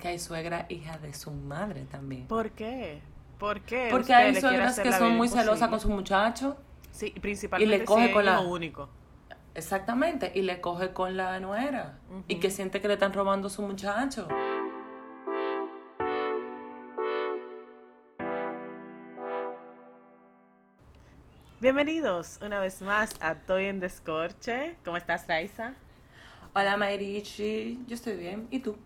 que hay suegra hija de su madre también. ¿Por qué? ¿Por qué? Porque hay suegras que son muy celosas con su muchacho. Sí, principalmente y le coge si con la- único. Exactamente, y le coge con la nuera. Y que siente que le están robando su muchacho. Bienvenidos una vez más a Toy en Descorche. ¿Cómo estás, Raiza? Hola, Mayrichi. Yo estoy bien. ¿Y tú?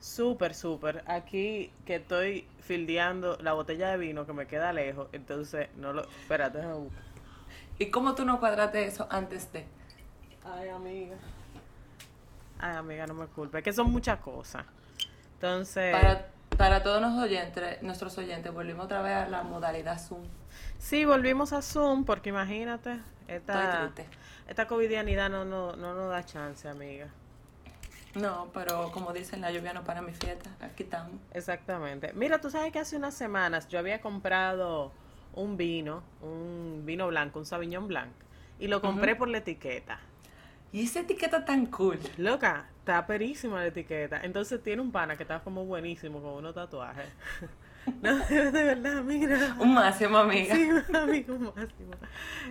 Súper, súper. Aquí que estoy fildeando la botella de vino que me queda lejos, entonces no lo... Espérate, déjame buscar. ¿Y cómo tú no cuadraste eso antes de? Ay, amiga. Ay, amiga, no me culpes. Es que son muchas cosas. Entonces... Para, para todos nuestros oyentes, nuestros oyentes, volvimos otra vez a la modalidad Zoom. Sí, volvimos a Zoom porque imagínate, esta, esta covidianidad no, no, no nos da chance, amiga. No, pero como dicen, la lluvia no para mi fiesta. Aquí estamos. Exactamente. Mira, tú sabes que hace unas semanas yo había comprado un vino, un vino blanco, un Sauvignon Blanc, y lo compré por la etiqueta. Y esa etiqueta tan cool. Loca, está perísima la etiqueta. Entonces tiene un pana que está como buenísimo con unos tatuajes. No, de verdad, mira. Un máximo, amiga. Sí, un amigo máximo.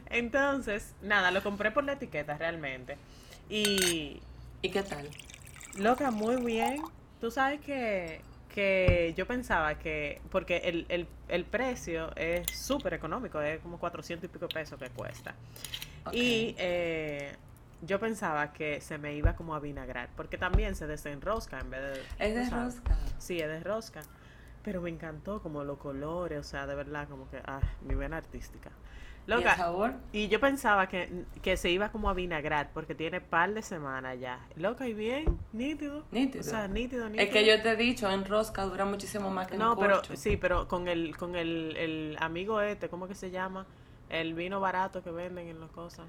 Entonces, nada, lo compré por la etiqueta realmente. Y, ¿Y qué tal? Loca, muy bien. Tú sabes que, que yo pensaba que, porque el, el, el precio es súper económico, es como 400 y pico pesos que cuesta. Y eh, yo pensaba que se me iba como a vinagrar, porque también se desenrosca en vez de... Es de rosca. Sí, es de rosca. Pero me encantó como los colores, o sea, de verdad, como que, ah, mi vena artística. ¿Y Loca, sabor? y yo pensaba que, que se iba como a vinagrar, porque tiene par de semanas ya. Loca, y bien, nítido. Nítido. O sea, nítido, nítido. Es que yo te he dicho, en rosca dura muchísimo más que en No, pero corcho. sí, pero con el con el, el amigo este, ¿cómo que se llama? El vino barato que venden en las cosas.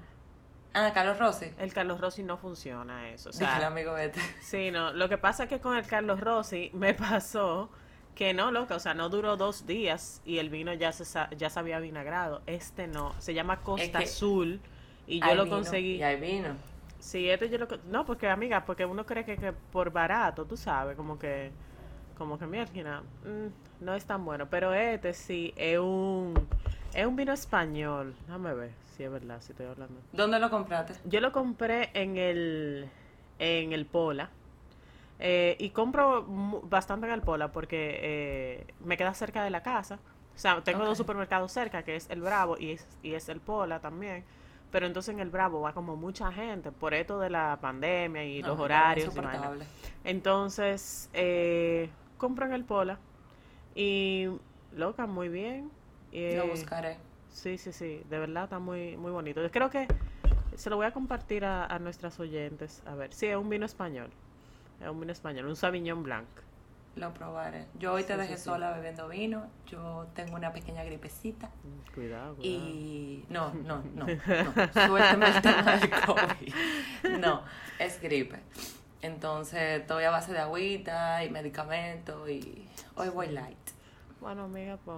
Ah, Carlos Rossi. El Carlos Rossi no funciona eso. O el amigo este. sí, no. Lo que pasa es que con el Carlos Rossi me pasó que no, loca, o sea, no duró dos días y el vino ya se sa- ya se había vinagrado. Este no, se llama Costa que Azul y yo lo vino conseguí. Y hay vino. Sí, este yo lo no, porque amiga, porque uno cree que, que por barato, tú sabes, como que como que mierda, mm, no es tan bueno, pero este sí es un es un vino español. Déjame ver si es verdad, si estoy hablando. ¿Dónde lo compraste? Yo lo compré en el en el Pola. Eh, y compro bastante en el Pola porque eh, me queda cerca de la casa. O sea, tengo dos supermercados cerca, que es el Bravo y es, y es el Pola también. Pero entonces en el Bravo va como mucha gente por esto de la pandemia y No, los horarios. y. Entonces, eh, compro en el Pola y loca, muy bien. Eh, Lo buscaré. Sí, sí, sí, de verdad está muy, muy bonito. Yo creo que se lo voy a compartir a, a nuestras oyentes. A ver, sí, es un vino español. Es un vino español, un Sauvignon Blanc. Lo probaré. Yo hoy te Sí, dejé sí, sí. sola bebiendo vino. Yo tengo una pequeña gripecita. Cuidado, cuidado. Y no, no, no, no. Suéltame el tema del COVID. No, es gripe. Entonces, estoy a base de agüita y medicamentos y hoy voy light. Bueno, amiga, pues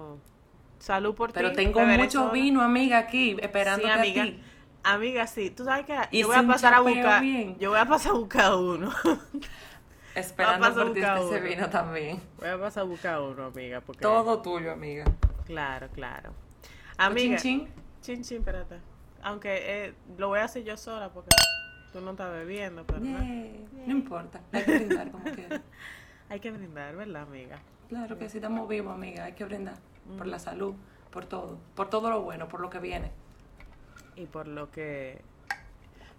salud por Pero ti. tengo beberé mucho sola. vino, amiga, aquí esperando Sí, a amiga. ti. Amiga, sí. Tú sabes que yo voy a pasar a buscar. bien. Yo voy a pasar a buscar uno. Esperando por ti ese vino también. voy a pasar a buscar uno, amiga. Porque... Todo tuyo, amiga. Claro, claro. Chin, Amiga. chin. Chin, chin, espérate. Aunque eh, lo voy a hacer yo sola porque tú no estás bebiendo, pero no. Yay. No importa, hay que brindar como quieras. hay que brindar, ¿verdad, amiga? Claro que sí, estamos vivos, amiga. Hay que brindar por la salud, por todo, por todo lo bueno, por lo que viene. Y por lo que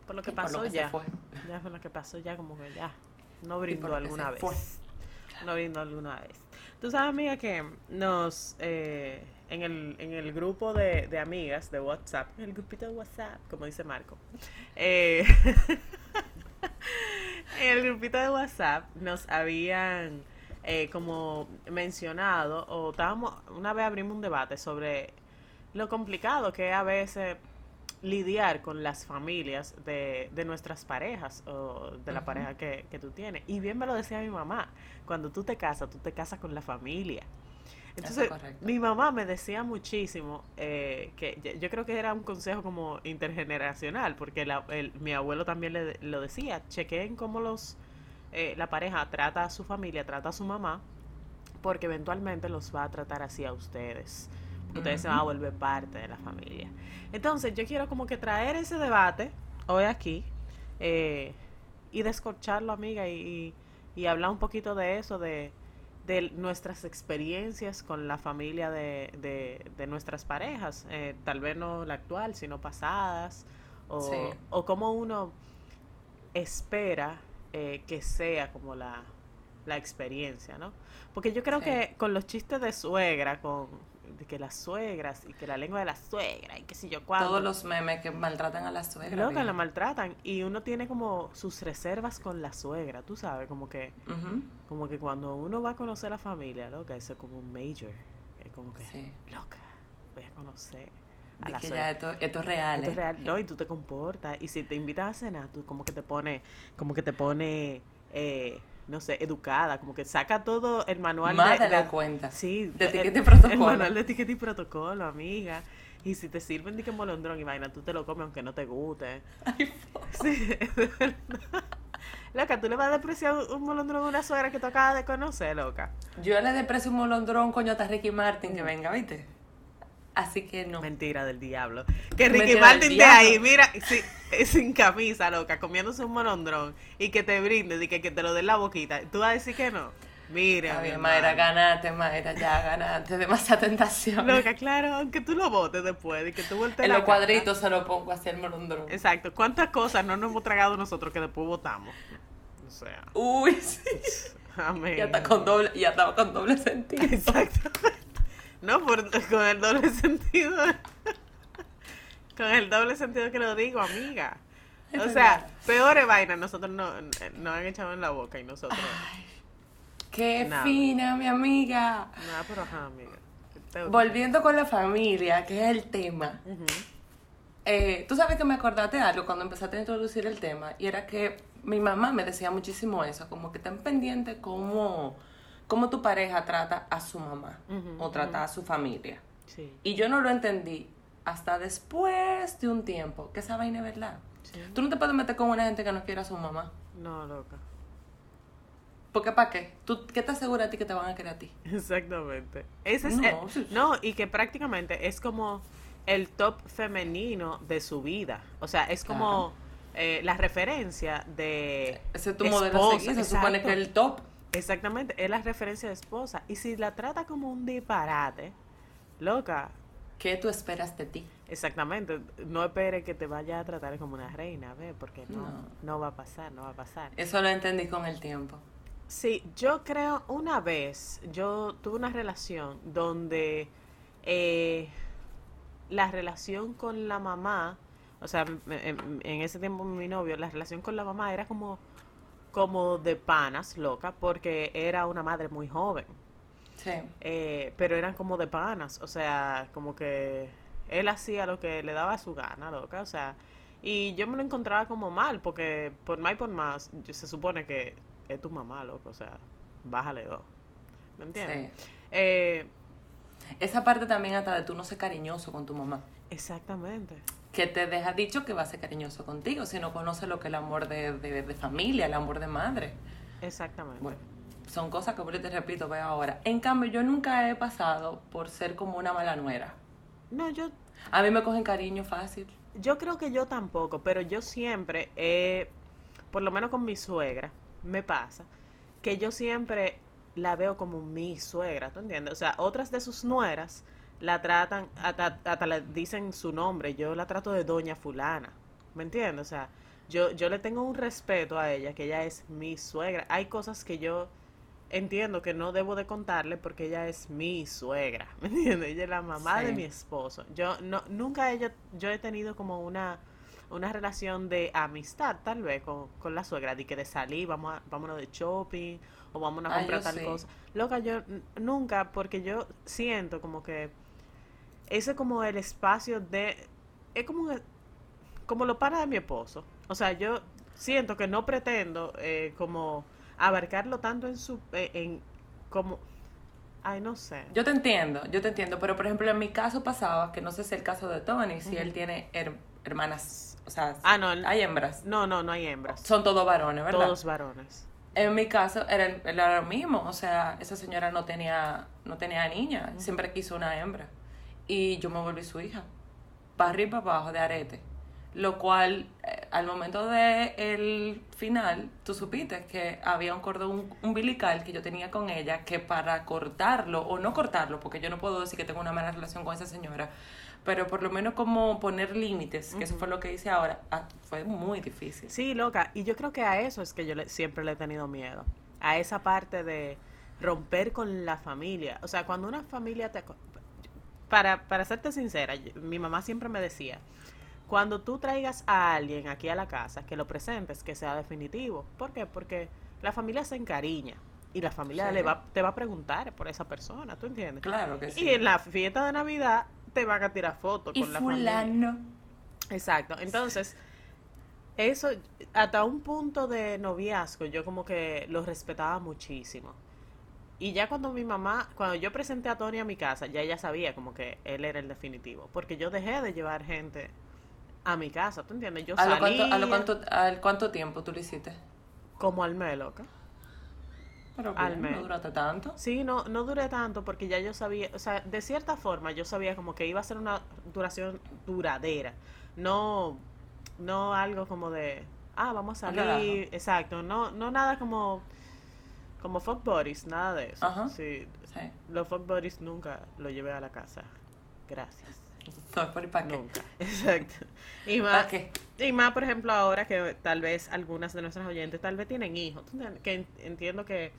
por lo que Y pasó lo que ya. fue. Ya por lo que pasó ya como que ya no brindó alguna vez. fue. No brindó alguna vez. Tú sabes, amiga, que nos eh, en el, en el grupo de, de amigas de WhatsApp, el grupito de WhatsApp, como dice Marco, eh, en el grupito de WhatsApp nos habían eh, como mencionado, o estábamos, una vez abrimos un debate sobre lo complicado que a veces lidiar con las familias de, de nuestras parejas o de la pareja que, que tú tienes. Y bien me lo decía mi mamá, cuando tú te casas, tú te casas con la familia. Entonces, mi mamá me decía muchísimo eh, que yo- yo creo que era un consejo como intergeneracional, porque la- el- mi abuelo también le, lo decía, chequeen cómo los eh, la pareja trata a su familia, trata a su mamá, porque eventualmente los va a tratar así a ustedes. Ustedes se van a volver parte de la familia. Entonces, yo quiero como que traer ese debate hoy aquí eh, y descorcharlo, amiga, y, y, hablar un poquito de eso, de, de nuestras experiencias con la familia de, de, de nuestras parejas, eh, tal vez no la actual, sino pasadas, o, o cómo uno espera eh, que sea como la, la experiencia, ¿no? Porque yo creo que con los chistes de suegra, con de que las suegras y que la lengua de la suegra y que si yo cuando. Todos los memes que maltratan a la suegra. Que la maltratan y uno tiene como sus reservas con la suegra, tú sabes, como que como que cuando uno va a conocer a la familia, loca, eso es como un major, es como que loca, voy a conocer. A la que ya esto, esto, es real. Esto es real. No, y tú te comportas. Y si te invitas a cenar, tú como que te pone, como que te pone eh, no sé, educada, como que saca todo el manual Más de, la cuenta. Sí, de etiqueta y protocolo. El manual de etiqueta y protocolo, amiga. Y si te sirven de que molondrón y vaina, tú te lo comes aunque no te guste. Ay, sí, Loca, tú le vas a despreciar un molondrón a una suegra que tú acabas de conocer, loca. Yo le desprecio un molondrón, coño, hasta Ricky Martin que venga, ¿viste? Así que no. Mentira del diablo. Que Ricky Martin esté ahí, mira, sin camisa, loca, comiéndose un monondrón y que te brinde y que, que te lo dé la boquita. ¿Tú vas a decir que no? Mira, mi Mayra, ganaste, Mayra, ya ganaste. Demasiada tentación. Loca, claro, aunque tú lo botes después y que tú En los cuadritos se lo pongo así el monondrón. Exacto. ¿Cuántas cosas no nos hemos tragado nosotros que después votamos? O sea. Uy, sí. Amén. Ya está con doble, ya estaba con doble sentido. Exacto. No, por, con el doble sentido. Con el doble sentido que lo digo, amiga. O sea, peores vainas nosotros no, nos han echado en la boca y nosotros. Ay, qué fina, mi amiga. Nada, pero ajá, amiga. Volviendo con la familia, que es el tema. eh, Tú sabes que me acordaste de algo cuando empezaste a introducir el tema, y era que mi mamá me decía muchísimo eso, como que tan pendiente como cómo tu pareja trata a su mamá o trata a su familia. Y yo no lo entendí hasta después de un tiempo que esa vaina es verdad. Tú no te puedes meter con una gente que no quiera a su mamá. No, loca. Porque ¿para qué? ¿Tú, ¿Qué te asegura a ti que te van a querer a ti? Exactamente. Ese es no, no, y que prácticamente es como el top femenino de su vida. O sea, es como eh, la referencia de... Ese es tu modelo a seguir, se supone que el top Exactamente, es la referencia de esposa. Y si la trata como un disparate, loca. ¿Qué tú esperas de ti? Exactamente, no espere que te vaya a tratar como una reina, ¿ve? Porque no, no, va a pasar, no va a pasar. Eso lo entendí con el tiempo. Sí, yo creo una vez, yo tuve una relación donde eh, la relación con la mamá, o sea, en ese tiempo mi novio, la relación con la mamá era como como de panas, loca, porque era una madre muy joven. Sí. Eh, pero eran como de panas, o sea, como que él hacía lo que le daba su gana, loca, o sea, y yo me lo encontraba como mal, porque por más y por más, se supone que es tu mamá, loco, o sea, bájale dos. ¿Me entiendes? Sí. Eh, Esa parte también hasta de tú no ser cariñoso con tu mamá. Exactamente que te deja dicho que va a ser cariñoso contigo, si no conoce lo que es el amor de, de, familia, el amor de madre. Exactamente. Bueno, son cosas que por te repito, veo ahora. En cambio, yo nunca he pasado por ser como una mala nuera. No, yo... A mí me cogen cariño fácil. Yo creo que yo tampoco, pero yo siempre, he, por lo menos con mi suegra, me pasa, que yo siempre la veo como mi suegra, ¿tú entiendes? O sea, otras de sus nueras la tratan, hasta, hasta le dicen su nombre, yo la trato de doña fulana, ¿me entiendes? O sea, yo, yo le tengo un respeto a ella, que ella es mi suegra. Hay cosas que yo entiendo que no debo de contarle porque ella es mi suegra, ¿me entiendes? Ella es la mamá de mi esposo. Yo no, nunca he, yo he tenido como una, una relación de amistad, tal vez, con, con la suegra, de que de salir, vamos a, vámonos de shopping, o vamos a ah, comprar tal cosa. Loca, yo nunca, porque yo siento como que ese es como el espacio de... Es como, como lo para de mi esposo. O sea, yo siento que no pretendo eh, como abarcarlo tanto en su... Eh, en como... Ay, no sé. Yo te entiendo, yo te entiendo, pero por ejemplo en mi caso pasaba, que no sé si el caso de Tony, si él tiene hermanas, o sea, ah, no, hay hembras. No, no, no hay hembras. Son todos varones, ¿verdad? Todos varones. En mi caso era, era lo mismo, o sea, esa señora no tenía, no tenía niña, siempre quiso una hembra. Y yo me volví su hija, para arriba y para abajo de arete. Lo cual, eh, al momento del el final, tú supiste que había un cordón umbilical que yo tenía con ella, que para cortarlo, o no cortarlo, porque yo no puedo decir que tengo una mala relación con esa señora, pero por lo menos como poner límites, que eso fue lo que hice ahora, ah, fue muy difícil. Sí, loca. Y yo creo que a eso es que yo le- siempre le he tenido miedo. A esa parte de romper con la familia. O sea, cuando una familia te... Para, para serte sincera, mi mamá siempre me decía, cuando tú traigas a alguien aquí a la casa, que lo presentes, que sea definitivo. ¿Por qué? Porque la familia se encariña. Y la familia Sí. le va, te va a preguntar por esa persona, ¿tú entiendes? Claro que sí. Y en la fiesta de Navidad te van a tirar fotos Y con la familia. fulano. Exacto. Entonces, eso, hasta un punto de noviazgo, yo como que lo respetaba muchísimo. Y ya cuando mi mamá, cuando yo presenté a Tony a mi casa, ya ella sabía como que él era el definitivo. Porque yo dejé de llevar gente a mi casa, ¿tú entiendes? Yo ¿A lo, salía cuánto, a lo cuánto, al cuánto tiempo tú lo hiciste? como al mes, loca. Pero Al bien, mes. no duraste tanto. Sí, no, no duré tanto porque ya yo sabía, o sea, de cierta forma yo sabía como que iba a ser una duración duradera, no, no algo como de, ah, vamos a salir, exacto, no, no nada como, como fuck buddies, nada de eso. Ajá. Sí, Sí. los fuck buddies nunca lo llevé a la casa, gracias, No, ¿por para qué? nunca, exacto. Y ¿Para más, qué? y más, por ejemplo, ahora que tal vez algunas de nuestras oyentes tal vez tienen hijos, que en- entiendo que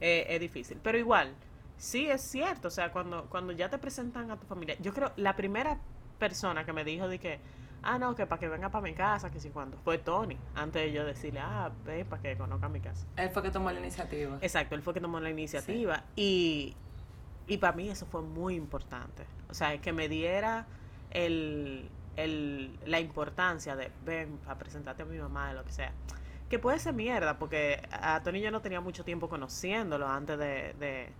eh, es difícil, pero igual, sí es cierto, o sea, cuando, cuando ya te presentan a tu familia, yo creo, la primera persona que me dijo de que, ah, no, que para que venga para mi casa, que si cuando, fue Tony, antes de yo decirle, ah, ven para que conozca mi casa. Él fue que tomó la iniciativa. Exacto, él fue que tomó la iniciativa y, y para mí eso fue muy importante. O sea, que me diera el, el, la importancia de ven a presentarte a mi mamá, lo que sea. Que puede ser mierda, porque a Tony yo no tenía mucho tiempo conociéndolo antes de, de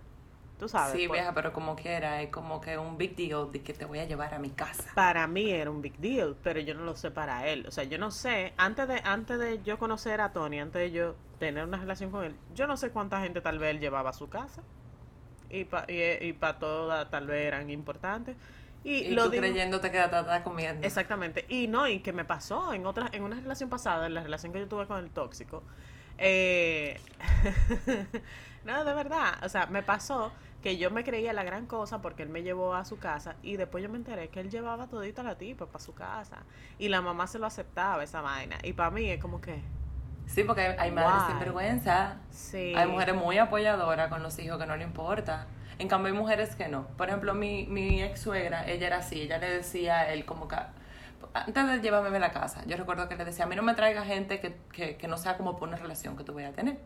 tú sabes. Sí, pues, vieja, pero como quiera, es como que un big deal de que te voy a llevar a mi casa. para mí era un big deal, pero yo no lo sé para él. O sea, yo no sé, antes de, antes de yo conocer a Tony, antes de yo tener una relación con él, yo no sé cuánta gente tal vez él llevaba a su casa. Y para y, y pa todas tal vez eran importantes. Y, Y lo tú digo- creyéndote que te estás comiendo. Exactamente. Y no, y que me pasó en otra, en una relación pasada, en la relación que yo tuve con el tóxico. eh, no, de verdad. O sea, me pasó que yo me creía la gran cosa porque él me llevó a su casa y después yo me enteré que él llevaba todita a la tipa para su casa. Y la mamá se lo aceptaba esa vaina. Y para mí es como que, Sí, porque hay, hay madres sin vergüenza. sí. Hay mujeres muy apoyadoras con los hijos que no le importa. En cambio, hay mujeres que no. Por ejemplo, mi, mi ex suegra, ella era así. Ella le decía a él como que... Antes de llevarme a la casa, yo recuerdo que le decía, a mí no me traiga gente que, que, que no sea como por una relación que tú vayas a tener.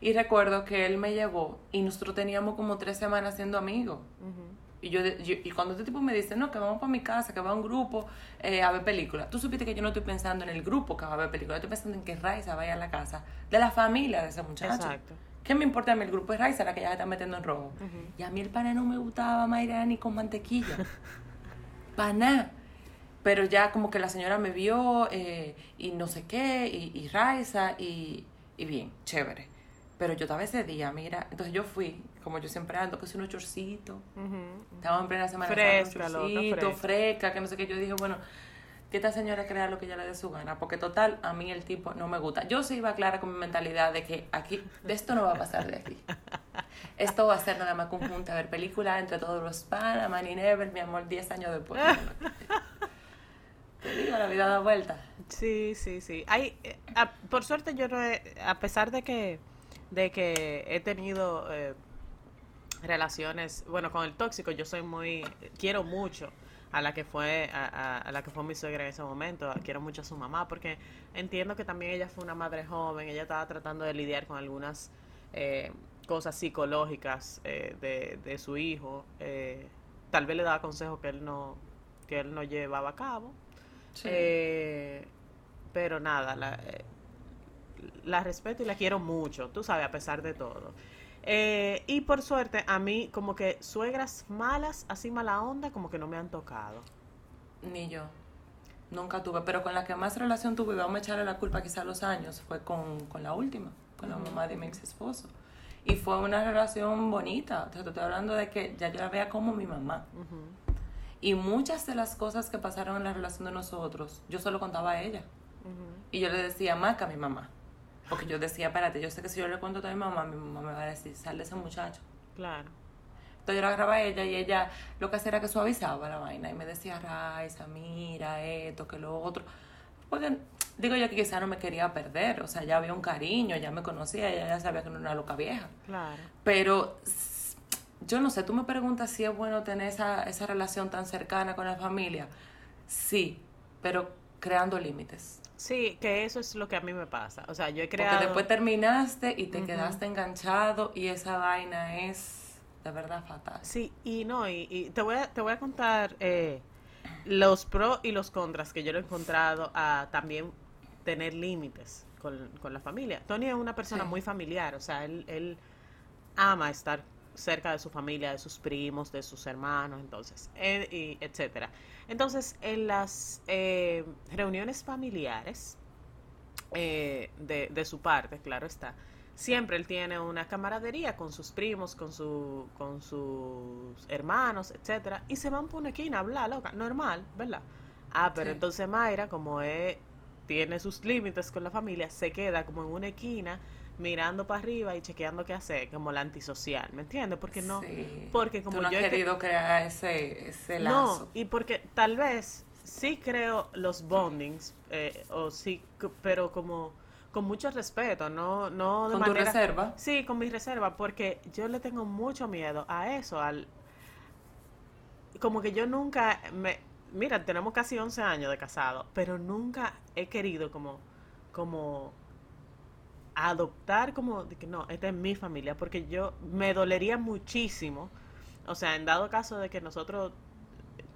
Y recuerdo que él me llevó y nosotros teníamos como tres semanas siendo amigos. ujú. Y, yo, yo- y cuando este tipo me dice, no, que vamos para mi casa, que va a un grupo eh, a ver películas, tú supiste que yo no estoy pensando en el grupo que va a ver películas, estoy pensando en que Raiza vaya a la casa de la familia de ese muchacho. Exacto. ¿Qué me importa a mí? El grupo de Raiza, la que ya se está metiendo en rojo. Ujú. Y a mí el pana no me gustaba, Mayra, ni con mantequilla. Paná. Pero ya como que la señora me vio eh, y no sé qué, y, y Raiza, y, y bien, chévere. Pero yo estaba ese día, mira, entonces yo fui, como yo siempre ando, que es un chorcito. Ujú. Estaba en plena semana Fresca, loca, fresca. fresca, que no sé qué. Yo dije, bueno, que esta señora crea lo que ella le dé su gana, porque total, a mí el tipo no me gusta. Yo sí iba clara con mi mentalidad de que aquí, de esto no va a pasar de aquí. Esto va a ser nada más conjunta, a ver películas entre todos los panas, Man y Never, mi amor, 10 años después. Te digo, la vida da vuelta. Sí, sí, sí. Hay, eh, a- por suerte yo no he, a pesar de que, de que he tenido eh, relaciones, bueno, con el tóxico, yo soy muy, quiero mucho a la que fue, a, a- a la que fue mi suegra en ese momento, quiero mucho a su mamá, porque entiendo que también ella fue una madre joven, ella estaba tratando de lidiar con algunas eh, cosas psicológicas eh, de, de su hijo, eh, tal vez le daba consejos que él no, que él no llevaba a cabo. Sí. Eh, pero nada, la, eh, la respeto y la quiero mucho, tú sabes, a pesar de todo. Eh, y por suerte, a mí como que suegras malas, así mala onda, como que no me han tocado. Ni yo. Nunca tuve, pero con la que más relación tuve, y vamos a echarle la culpa quizá a los años, fue con, con la última. con la mamá de mi ex esposo. Y fue una relación bonita. O sea, te estoy hablando de que ya yo la veía como mi mamá. Y muchas de las cosas que pasaron en la relación de nosotros, yo solo contaba a ella. Y yo le decía, Maca, a mi mamá. Porque yo decía, espérate, yo sé que si yo le cuento a mi mamá, mi mamá me va a decir, sal de ese muchacho. Claro. Entonces yo la agarraba a ella y ella lo que hacía era que suavizaba la vaina y me decía, Raiza, mira esto, que lo otro. Porque digo yo que quizá no me quería perder, o sea, ya había un cariño, ya me conocía, ella ya sabía que no era una loca vieja. Claro. Pero yo no sé, tú me preguntas si es bueno tener esa, esa relación tan cercana con la familia. Sí, pero creando límites. Sí, que eso es lo que a mí me pasa. O sea, yo he creado... Porque después terminaste y te quedaste enganchado y esa vaina es de verdad fatal. Sí, y no, y, te, voy a, te voy a contar eh, los pros y los contras que yo lo he encontrado a también tener límites con, con la familia. Tony es una persona muy familiar, o sea, él, él ama estar cerca de su familia, de sus primos, de sus hermanos, entonces, y etcétera. Entonces, en las eh, reuniones familiares eh, de, de, su parte, claro está, siempre él tiene una camaradería con sus primos, con, su, con sus hermanos, etcétera, y se van por una esquina a hablar, loca, normal, ¿verdad? Ah, pero entonces Mayra, como es, tiene sus límites con la familia, se queda como en una esquina mirando para arriba y chequeando qué hacer, como la antisocial, ¿me entiendes? Porque no, porque como Tú no yo has querido crear ese, ese lazo. No, y porque tal vez sí creo los bondings, eh, o sí, pero como con mucho respeto, no, no de ¿Con tu reserva? Sí, con mi reserva, porque yo le tengo mucho miedo a eso, al como que yo nunca me mira, tenemos casi 11 años de casado, pero nunca he querido como como adoptar como de que no, esta es mi familia, porque yo me dolería muchísimo, o sea, en dado caso de que nosotros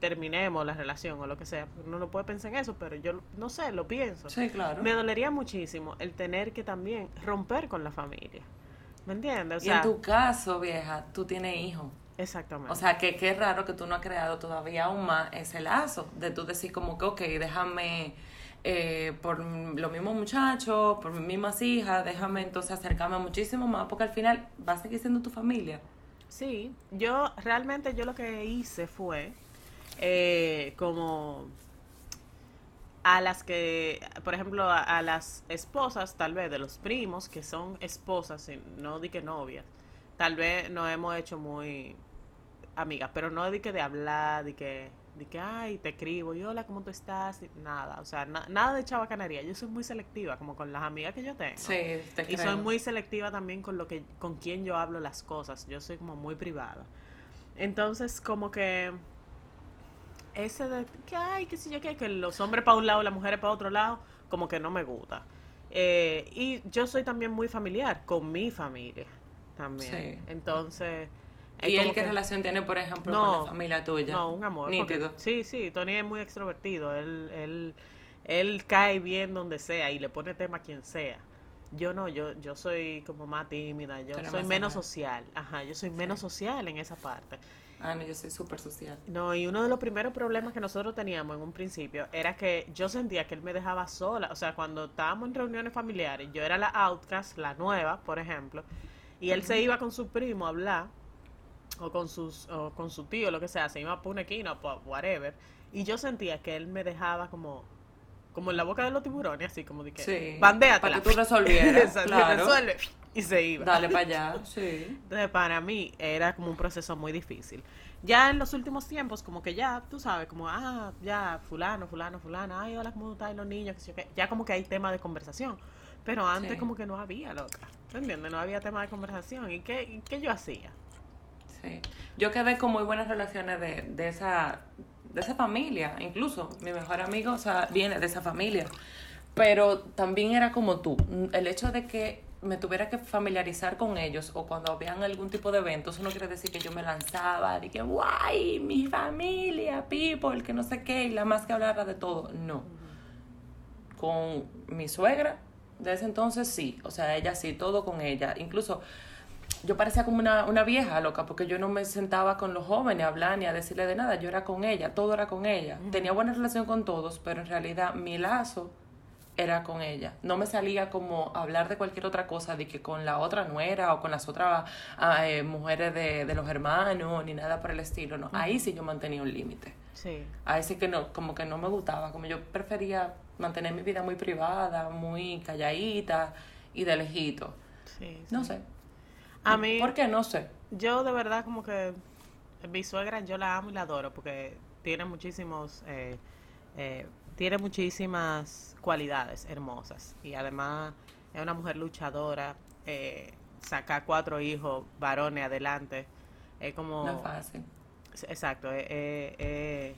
terminemos la relación o lo que sea, uno no puede pensar en eso, pero yo no sé, lo pienso. Sí, claro. Me dolería muchísimo el tener que también romper con la familia. ¿Me entiendes? O y en tu caso, vieja, tú tienes hijos. Exactamente. O sea, que qué raro que tú no has creado todavía aún más ese lazo de tú decir como que, ok, déjame eh, por los mismos muchachos, por mis mismas hijas, déjame entonces acercarme muchísimo más, porque al final va a seguir siendo tu familia. Sí, yo realmente yo lo que hice fue eh, como a las que, por ejemplo, a, las esposas tal vez de los primos, que son esposas, no di que novias, tal vez no hemos hecho muy amigas, pero no di que de hablar, di que de que, ay, te escribo, y hola, ¿cómo tú estás? Nada, o sea, nada de chabacanería. Yo soy muy selectiva, como con las amigas que yo tengo. Sí, te Y soy muy selectiva también con lo que, con quien yo hablo las cosas. Yo soy como muy privada. Entonces, como que ese de que, ay, qué sé yo qué, que los hombres para un lado, las mujeres para otro lado, como que no me gusta. Eh, y yo soy también muy familiar con mi familia también. Sí. Entonces ¿Y él qué relación tiene, por ejemplo, con la familia tuya? No, un amor. Nítido. sí, sí, Tony es muy extrovertido. Él, él, él cae bien donde sea y le pone tema a quien sea. Yo no, yo, yo soy como más tímida, yo soy menos social. Ajá, yo soy menos social en esa parte. Ah, no, yo soy súper social. No, y uno de los primeros problemas que nosotros teníamos en un principio era que yo sentía que él me dejaba sola. O sea, cuando estábamos en reuniones familiares, yo era la outcast, la nueva, por ejemplo, y él se iba con su primo a hablar o con sus o con su tío, lo que sea, se iba por una esquina, por whatever, y yo sentía que él me dejaba como como en la boca de los tiburones, así como de que sí, para que tú resolvieras, claro. resuelve y se iba. Dale para allá, sí. Entonces, para mí era como un proceso muy difícil. Ya en los últimos tiempos, como que ya, tú sabes, como, ah, ya, fulano, fulano, fulano, ay, hola, ¿cómo están los niños? Ya como que hay tema de conversación. Pero antes como que no había, loca. ¿Entiendes? No había tema de conversación. ¿Y qué, y qué yo hacía? Yo quedé con muy buenas relaciones de, de, esa, de esa familia, incluso mi mejor amigo, o sea, viene de esa familia. Pero también era como tú, el hecho de que me tuviera que familiarizar con ellos o cuando habían algún tipo de evento, eso no quiere decir que yo me lanzaba, de que, guay, mi familia, people, que no sé qué, y la más que hablara de todo. No. Con mi suegra, de ese entonces sí, o sea, ella sí, todo con ella. Incluso yo parecía como una, una, vieja loca, porque yo no me sentaba con los jóvenes a hablar ni a decirle de nada, yo era con ella, todo era con ella. Tenía buena relación con todos, pero en realidad mi lazo era con ella. No me salía como hablar de cualquier otra cosa, de que con la otra nuera o con las otras ah, eh, mujeres de, de, los hermanos, ni nada por el estilo, no. Ahí sí yo mantenía un límite. Sí. Ahí sí que no, como que no me gustaba, como yo prefería mantener mi vida muy privada, muy calladita y de lejito. Sí, No sé. A mí, ¿Por qué? No sé. yo de verdad como que mi suegra yo la amo y la adoro porque tiene muchísimos, eh, eh, tiene muchísimas cualidades hermosas y además es una mujer luchadora, eh, saca cuatro hijos varones adelante, es como... No es fácil. Exacto, es, es- es-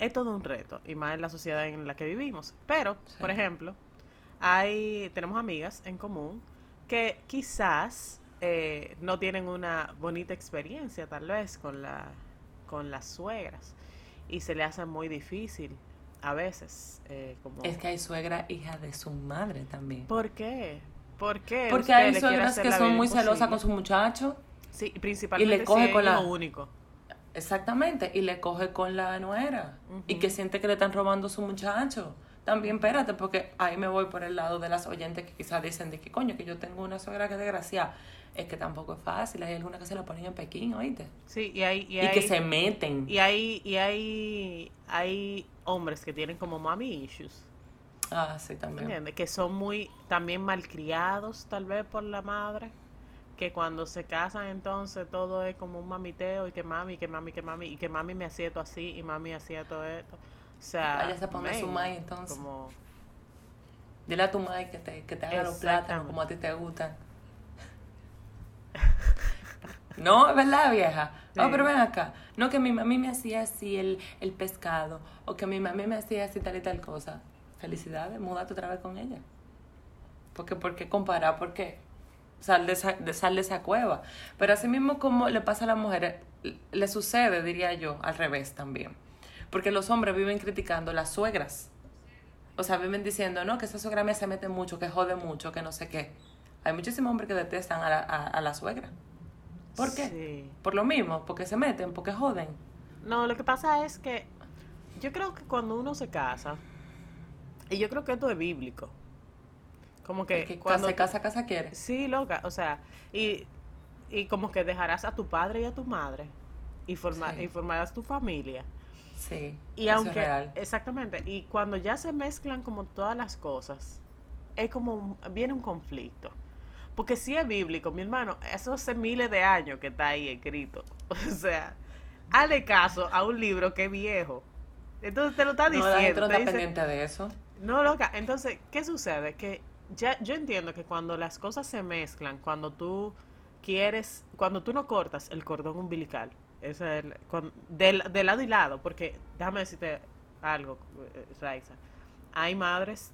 es todo un reto, y más en la sociedad en la que vivimos. Pero, Sí. por ejemplo, hay, tenemos amigas en común que quizás eh, no tienen una bonita experiencia, tal vez, con la, con las suegras, y se le hace muy difícil a veces. eh, como, Es que hay suegra hija de su madre también. ¿Por qué? ¿Por qué? Porque hay suegras que son muy celosas con su muchacho. Sí, principalmente y le coge si con es la- hijo único. Exactamente, y le coge con la nuera y que siente que le están robando su muchacho. También espérate, porque ahí me voy por el lado de las oyentes que quizás dicen de que coño, que yo tengo una suegra que es desgraciada. Es que tampoco es fácil, hay algunas que se la ponen en Pekín, oíste. Sí, y hay... Y, Y, hay- que se meten. Y hay, y hay, hay hombres que tienen como mami issues, Ah, sí, también. ¿entiendes? Que son muy también malcriados tal vez por la madre, que cuando se casan entonces todo es como un mamiteo y que mami, que mami, que mami, y que mami me hacía esto así y mami hacía todo esto. O sea, Vaya, se ponga su maíz, entonces. Como, Dile a tu madre que te, que te haga los plátanos como a ti te gustan. No, es verdad, vieja. Oh, Sí. pero ven acá. No, que mi mami me hacía así el, el pescado. O que mi mami me hacía así tal y tal cosa. Felicidades, múdate otra vez con ella. Porque, ¿por qué comparar? ¿Por qué? Sal de, esa, de, sal de esa cueva. Pero así mismo como le pasa a las mujeres, le sucede, diría yo, al revés también. Porque los hombres viven criticando las suegras. O sea, viven diciendo, no, que esa suegra mía se mete mucho, que jode mucho, que no sé qué. Hay muchísimos hombres que detestan a la, a, a la suegra. ¿Por qué? Sí. Por lo mismo, porque se meten, porque joden. No, lo que pasa es que yo creo que cuando uno se casa, y yo creo que esto es bíblico, como que, que cuando se casa, casa quiere. Sí, loca, o sea, y, y como que dejarás a tu padre y a tu madre y, forma- Sí. y formarás tu familia. Sí, Y eso aunque, es real. exactamente, y cuando ya se mezclan como todas las cosas, es como, viene un conflicto. Porque si es bíblico, mi hermano, eso hace miles de años que está ahí escrito. O sea, hazle caso a un libro que es viejo. Entonces te lo está No, la diciendo. gente no te está dice- pendiente de eso. no, loca. Entonces, ¿qué sucede? Que ya yo entiendo que cuando las cosas se mezclan, cuando tú quieres, cuando tú no cortas el cordón umbilical, es de lado y lado, porque déjame decirte algo, eh, Raiza. Hay madres,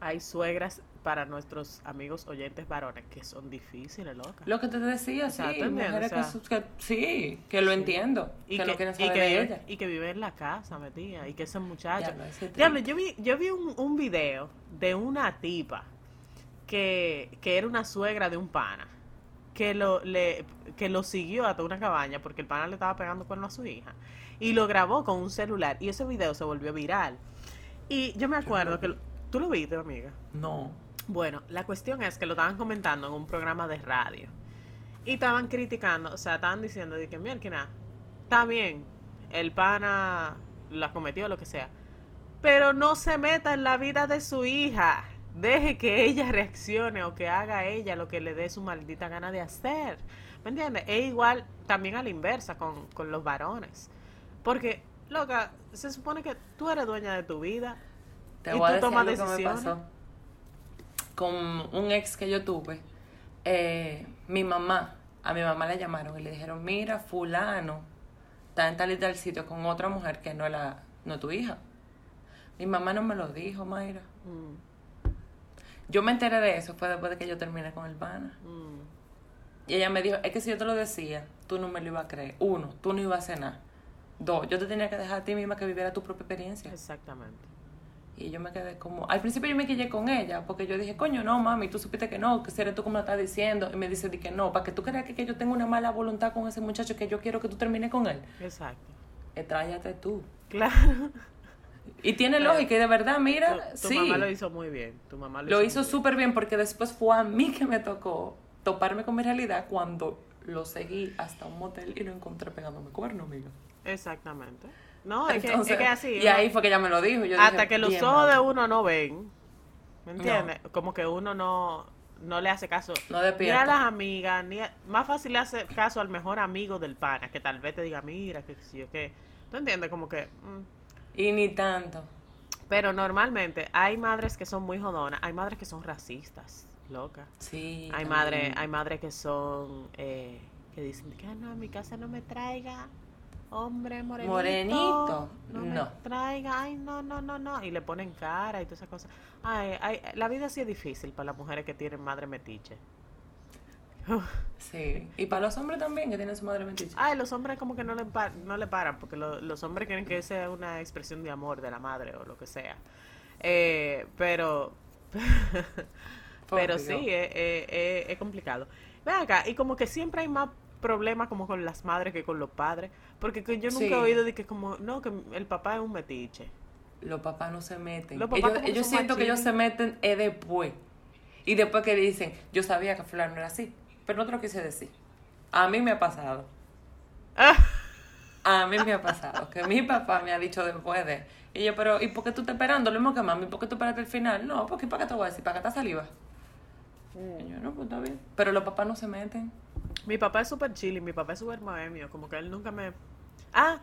hay suegras para nuestros amigos oyentes varones que son difíciles, loca. Lo que te decía, sí, que, sea, su- que- sí, que lo sí. entiendo, Y que, que, no quieren y que de vive, ella. y que vive en la casa metida y que ese muchacho Diablo, yo vi, yo vi un, un video de una tipa que, que era una suegra de un pana que lo, le, que lo siguió hasta una cabaña porque el pana le estaba pegando cuerno a su hija y lo grabó con un celular y ese video se volvió viral. Y yo me acuerdo que... lo- ¿Tú lo viste, amiga? No, Bueno, la cuestión es que lo estaban comentando en un programa de radio. Y estaban criticando, o sea, estaban diciendo de que, mira, está bien, el pana la cometió, lo que sea. Pero no se meta en la vida de su hija. Deje que ella reaccione o que haga ella lo que le dé su maldita gana de hacer. ¿Me entiendes? Es igual también a la inversa con, con los varones. Porque, loca, se supone que tú eres dueña de tu vida. te ¿Y voy a tú decir tomas lo que me decisiones? pasó. Con un ex que yo tuve, eh, mi mamá, a mi mamá le llamaron y le dijeron, mira, fulano está en tal y tal sitio con otra mujer que no es, la, no tu hija. Mi mamá no me lo dijo, Mayra. Mm, Yo me enteré de eso, fue después de que yo terminé con el pana. mm. Y ella me dijo, es que si yo te lo decía, tú no me lo ibas a creer. Uno, tú no ibas a cenar. Dos, yo te tenía que dejar a ti misma que viviera tu propia experiencia. Exactamente. Y yo me quedé como, al principio yo me quillé con ella, porque yo dije, coño, no, mami, tú supiste que no, que seré tú como lo estás diciendo. Y me dice, di que no, para que tú creas que, que yo tengo una mala voluntad con ese muchacho, que yo quiero que tú termines con él. Exacto. Eh, tráyate tú. Claro. Y tiene lógica, y de verdad, mira, Tu, tu sí. mamá lo hizo muy bien. Tu mamá lo, Lo hizo bien. súper bien porque después fue a mí que me tocó toparme con mi realidad cuando lo seguí hasta un motel y lo encontré pegándome cuerno, amiga. Exactamente. No, es, que, es Entonces, que así. Y ahí fue que ella me lo dijo. Yo hasta dije, que los "Bien, ojos de mami". uno no ven, ¿me entiendes? Como que uno no, no le hace caso No ni a las amigas, ni a- más fácil le hace caso al mejor amigo del pana, que tal vez te diga, mira, que si yo qué. ¿Tú entiendes? Como que... mm. Y ni tanto. Pero normalmente hay madres que son muy jodonas, hay madres que son racistas, loca. Sí. Hay madres, hay madres que son, eh, que dicen que "Ah, no, a mi casa no me traiga hombre morenito. Morenito, No, me no. traiga, ay, no, no, no, no. Y le ponen cara y todas esas cosas. Ay, ay, la vida sí es difícil para las mujeres que tienen madre metiche. Sí. Y para los hombres también, que tienen su madre metiche. Ay, los hombres como que no le, pa- no le paran, porque lo- los hombres quieren que sea una expresión de amor de la madre o lo que sea. Eh, pero, pero sí, es, es- es- es complicado. Ven acá, y como que siempre hay más problemas como con las madres que con los padres, porque que yo nunca Sí. he oído de que como, no, que el papá es un metiche. Los papás no se meten. Los papás ellos ellos siento que ellos se meten es después. Y después que dicen, yo sabía que fulano era así, pero no te lo quise decir. A mí me ha pasado. A mí me ha pasado que mi papá me ha dicho después de. Y yo, pero, ¿y por qué tú estás esperando? Lo mismo que mami, ¿por qué tú esperaste el final? No, porque ¿para qué te voy a decir? ¿Para qué te saliva? Y yo, no, pues está bien. Pero los papás no se meten. Mi papá es súper chile, mi papá es súper bohemio, como que él nunca me... Ah,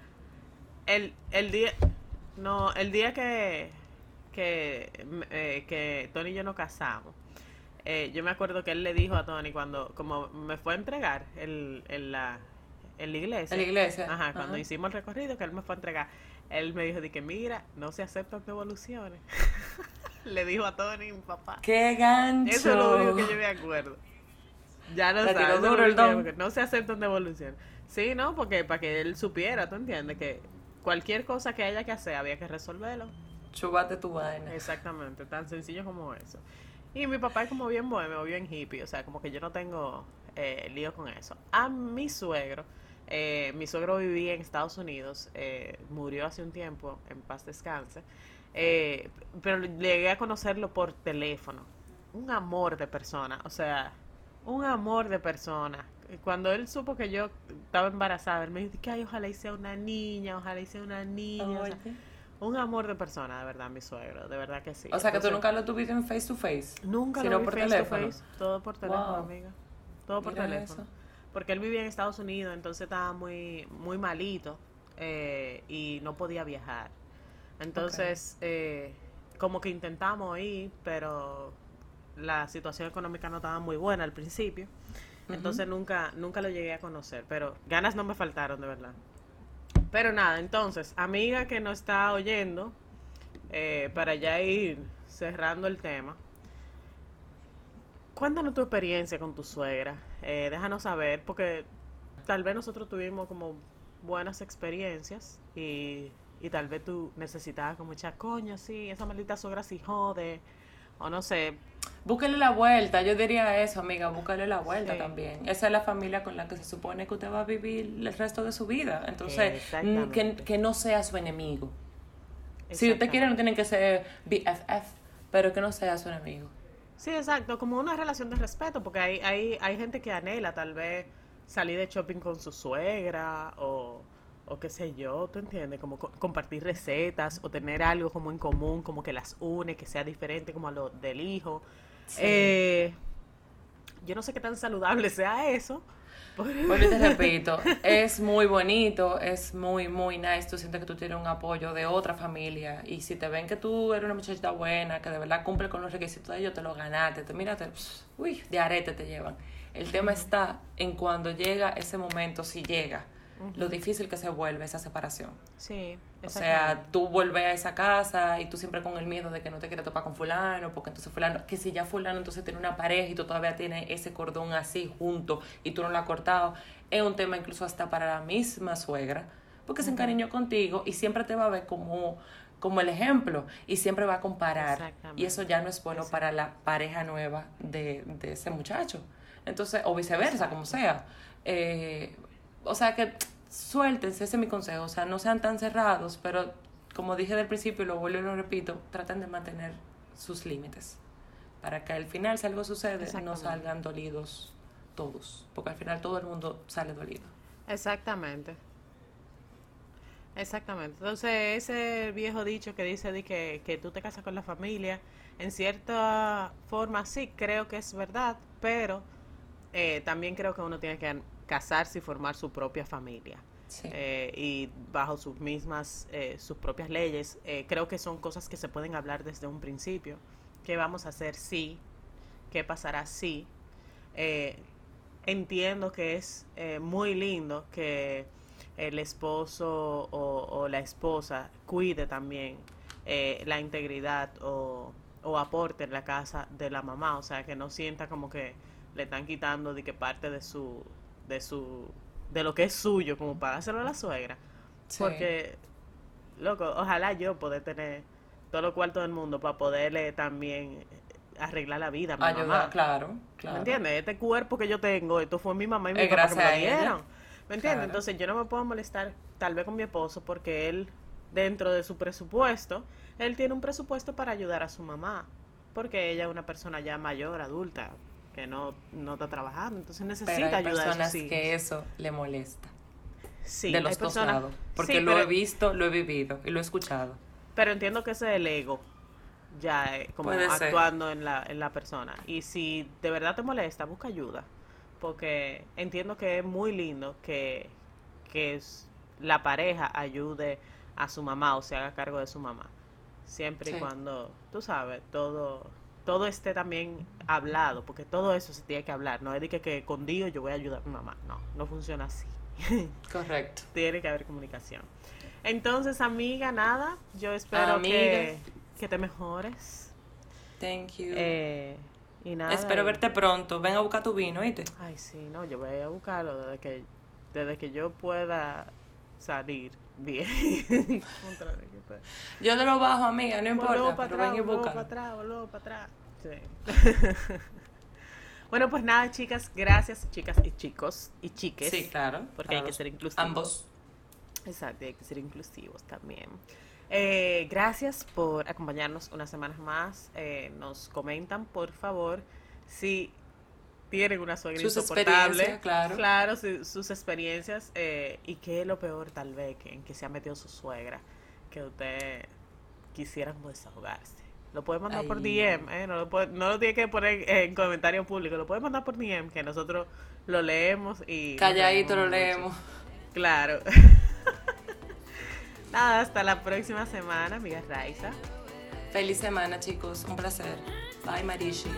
el, el día... No, el día que, que, eh, que Tony y yo nos casamos, eh, yo me acuerdo que él le dijo a Tony cuando, como me fue a entregar el, en, la, en la iglesia. En la iglesia. Ajá, cuando hicimos el recorrido, que él me fue a entregar, él me dijo de que mira, no se aceptan devoluciones. le dijo a Tony, mi papá. ¡Qué gancho! Eso es lo único que yo me acuerdo. Ya no sabes, duro el don. no se aceptan devoluciones. Sí, ¿no? Porque para que él supiera, ¿tú entiendes? Que cualquier cosa que haya que hacer había que resolverlo. Chubate tu vaina. Exactamente, tan sencillo como eso. Y mi papá es como bien bohemio, bien hippie, o sea, como que yo no tengo eh, lío con eso. A mi suegro, eh, mi suegro vivía en Estados Unidos, eh, murió hace un tiempo, en paz descanse, eh, pero llegué a conocerlo por teléfono. Un amor de persona, o sea, un amor de persona. Cuando él supo que yo estaba embarazada, él me dijo que Ay, ojalá sea una niña, ojalá sea una niña. Un amor de persona, de verdad, mi suegro, de verdad que sí. O sea, que tú nunca lo tuviste en face to face. Nunca sino lo vi por face to teléfono. face, todo por teléfono, Wow. amiga. Todo por Mira teléfono. eso. Porque él vivía en Estados Unidos, entonces estaba muy, muy malito eh, y no podía viajar. Entonces, eh, como que intentamos ir, pero la situación económica no estaba muy buena al principio. Entonces nunca, nunca lo llegué a conocer, pero ganas no me faltaron, de verdad. Pero nada, entonces, amiga que no está oyendo, eh, para ya ir cerrando el tema, cuéntanos tu experiencia con tu suegra. Eh, déjanos saber, porque tal vez nosotros tuvimos como buenas experiencias y, y tal vez tú necesitabas como echar coño, sí, esa maldita suegra sí jode, o no sé. Búsquele la vuelta, yo diría eso, amiga, búsquele la vuelta Sí. también. Esa es la familia con la que se supone que usted va a vivir el resto de su vida. Entonces, que, que no sea su enemigo. Si usted quiere, no tienen que ser BFF, pero que no sea su enemigo. Sí, exacto, como una relación de respeto, porque hay, hay, hay gente que anhela tal vez salir de shopping con su suegra o, o qué sé yo, ¿tú entiendes? Como co- compartir recetas o tener algo como en común, como que las une, que sea diferente como a lo del hijo. Sí. Eh, yo no sé qué tan saludable sea eso. Vuelvo y te repito, es muy bonito, es muy, muy nice. Tú sientes que tú tienes un apoyo de otra familia. Y si te ven que tú eres una muchachita buena, que de verdad cumple con los requisitos de ellos, te lo ganaste. Te, mírate, uy, de arete te llevan. El tema está en cuando llega ese momento, si llega, lo difícil que se vuelve esa separación. Sí, O sea, tú vuelves a esa casa y tú siempre con el miedo de que no te quieras topar con fulano, porque entonces fulano, que si ya fulano entonces tiene una pareja y tú todavía tienes ese cordón así junto y tú no lo has cortado, es un tema incluso hasta para la misma suegra, porque se encariñó contigo y siempre te va a ver como, como el ejemplo y siempre va a comparar. Y eso ya no es bueno para la pareja nueva de, de ese muchacho. Entonces, o viceversa, como sea. Eh, o sea que suéltense, ese es mi consejo. O sea, no sean tan cerrados, pero como dije del principio, lo vuelvo y lo repito, traten de mantener sus límites. Para que al final, si algo sucede, no salgan dolidos todos. Porque al final todo el mundo sale dolido. Exactamente. Exactamente. Entonces, ese viejo dicho que dice de que, que tú te casas con la familia, en cierta forma sí, creo que es verdad, pero eh, también creo que uno tiene que casarse y formar su propia familia. Sí. eh, y bajo sus mismas, eh, sus propias leyes. Eh, creo que son cosas que se pueden hablar desde un principio. ¿Qué vamos a hacer si? ¿Qué pasará si? Eh, entiendo que es eh, muy lindo que el esposo o, o la esposa cuide también eh, la integridad o, o aporte en la casa de la mamá, o sea, que no sienta como que le están quitando de que parte de su de su de lo que es suyo como para dárselo a la suegra, Sí. porque loco, ojalá yo poder tener todo lo cuarto del mundo para poderle también arreglar la vida a mi Ayuda, mamá. claro, claro. ¿Me entiendes? Este cuerpo que yo tengo, esto fue mi mamá y mi Es papá que me lo dieron. ¿Me entiendes? Claro. Entonces yo no me puedo molestar tal vez con mi esposo porque él, dentro de su presupuesto, él tiene un presupuesto para ayudar a su mamá. Porque ella es una persona ya mayor, adulta, que no, no está trabajando. Entonces necesita Pero hay personas que eso le molesta. Sí, de los dos lados. Porque sí, lo pero, he visto, lo he vivido y lo he escuchado. pero entiendo que ese es el ego ya eh, como Puede ser. actuando en la, en la persona. Y si de verdad te molesta, busca ayuda. Porque entiendo que es muy lindo que, que es- la pareja ayude a su mamá o se haga cargo de su mamá. Siempre y Sí. cuando, tú sabes, todo todo esté también hablado, porque todo eso se tiene que hablar. No es de que, que con Dios yo voy a ayudar a mi mamá. No, no funciona así. Correcto. tiene que haber comunicación. Entonces, amiga, nada, yo espero Amiga. que, que te mejores. Thank you. Eh, y nada. Espero verte pronto. Ven a buscar tu vino, ¿oíste? Ay, sí, no, yo voy a buscarlo desde que, desde que yo pueda salir bien. Pueda. Yo te lo bajo, amiga, no Volvemos importa. para atrás, volvemos para atrás, para atrás. Sí. bueno, pues nada, chicas, gracias, chicas y chicos y chiques. Sí, claro. Porque hay que ser inclusivos. Ambos. Exacto, hay que ser inclusivos también. Eh, gracias por acompañarnos unas semanas más. Eh, nos comentan, por favor, si tienen una suegra Sus insoportable. experiencias, claro. Claro, su- sus experiencias. eh, y qué es lo peor, tal vez, que, en que se ha metido su suegra. Que usted quisiera como desahogarse. Lo puede mandar por. DM, ¿eh? No lo, puede- no lo tiene que poner en comentario público. Lo puede mandar por DM, que nosotros lo leemos y... Calladito lo mucho. leemos. Claro. Nada, hasta la próxima semana, amiga Raiza. Feliz semana, chicos. Un placer. Bye, Marishi.